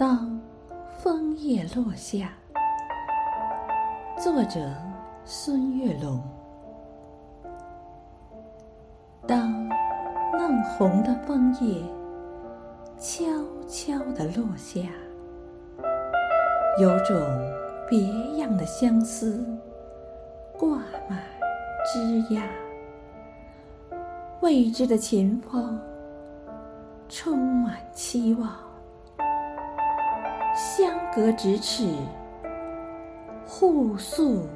当枫叶落下，作者孙月龙。当嫩红的枫叶悄悄地落下，有种别样的相思挂满枝桠，未知的前方充满期望。隔咫尺，互诉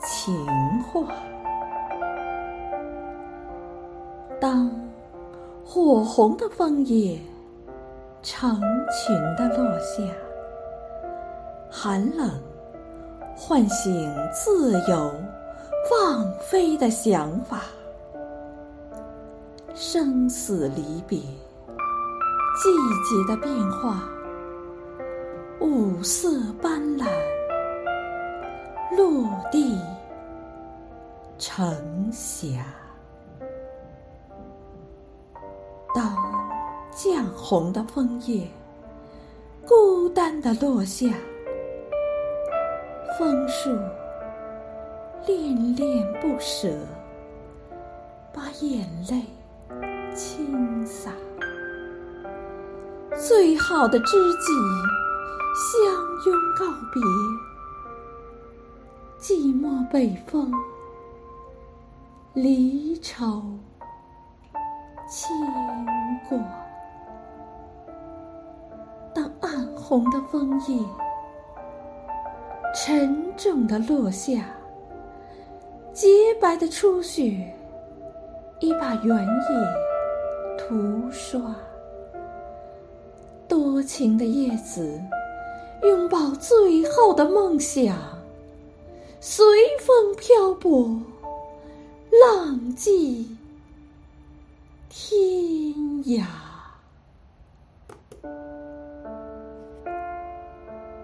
情话。当火红的枫叶成群的落下，寒冷唤醒自由放飞的想法。生死离别，季节的变化。五色斑斓，落地成霞。当绛红的枫叶孤单地落下，枫树恋恋不舍，把眼泪倾洒。最好的知己。相拥告别，寂寞北风，离愁牵挂。当暗红的枫叶沉重的落下，洁白的初雪已把原野涂刷。多情的叶子。拥抱最后的梦想，随风漂泊，浪迹天涯。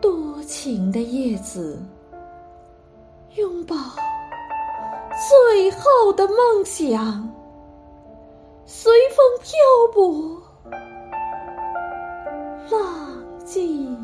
多情的叶子，拥抱最后的梦想，随风漂泊，浪迹。